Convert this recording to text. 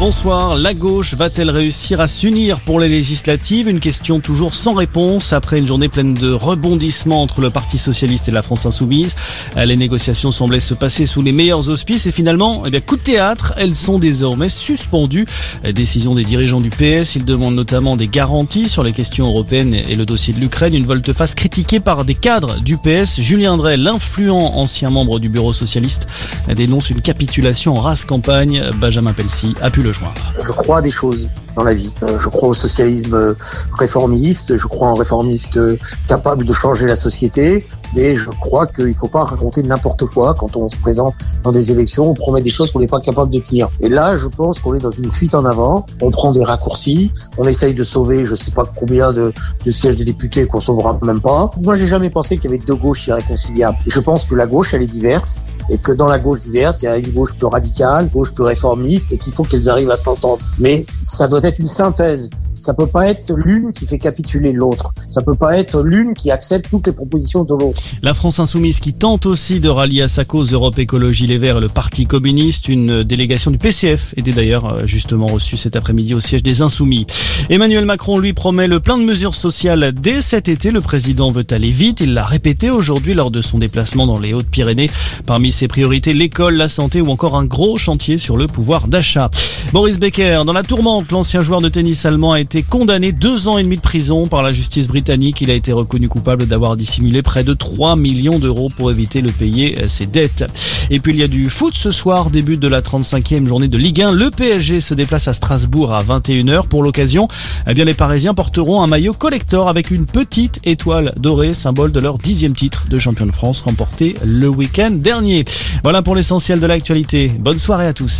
Bonsoir. La gauche va-t-elle réussir à s'unir pour les législatives? Une question toujours sans réponse après une journée pleine de rebondissements entre le Parti socialiste et la France insoumise. Les négociations semblaient se passer sous les meilleurs auspices et finalement, eh bien, coup de théâtre, elles sont désormais suspendues. Décision des dirigeants du PS, ils demandent notamment des garanties sur les questions européennes et le dossier de l'Ukraine. Une volte-face critiquée par des cadres du PS. Julien Drey, l'influent ancien membre du bureau socialiste, dénonce une capitulation en race campagne. Benjamin Pelsi a pu Je crois à des choses dans la vie. Euh, je crois au socialisme réformiste, je crois en réformiste capable de changer la société, mais je crois qu'il ne faut pas raconter n'importe quoi quand on se présente dans des élections, on promet des choses qu'on n'est pas capable de tenir. Et là, je pense qu'on est dans une fuite en avant, on prend des raccourcis, on essaye de sauver je ne sais pas combien de, de sièges de députés qu'on sauvera même pas. Moi, j'ai jamais pensé qu'il y avait deux gauches irréconciliables. Je pense que la gauche, elle est diverse et que dans la gauche diverse, il y a une gauche plus radicale, gauche plus réformiste, et qu'il faut qu'elles arrivent à s'entendre. Mais ça doit être une synthèse ça peut pas être l'une qui fait capituler l'autre. Ça peut pas être l'une qui accepte toutes les propositions de l'autre. La France insoumise qui tente aussi de rallier à sa cause Europe Écologie Les Verts et le Parti communiste. Une délégation du PCF était d'ailleurs euh, justement reçue cet après-midi au siège des Insoumis. Emmanuel Macron lui promet le plein de mesures sociales dès cet été. Le président veut aller vite. Il l'a répété aujourd'hui lors de son déplacement dans les Hautes-Pyrénées. Parmi ses priorités, l'école, la santé ou encore un gros chantier sur le pouvoir d'achat. Boris Becker, dans la tourmente, l'ancien joueur de tennis allemand a condamné deux ans et demi de prison par la justice britannique. Il a été reconnu coupable d'avoir dissimulé près de 3 millions d'euros pour éviter de payer ses dettes. Et puis il y a du foot ce soir, début de la 35e journée de Ligue 1. Le PSG se déplace à Strasbourg à 21h. Pour l'occasion, eh bien les Parisiens porteront un maillot collector avec une petite étoile dorée, symbole de leur dixième titre de champion de France remporté le week-end dernier. Voilà pour l'essentiel de l'actualité. Bonne soirée à tous.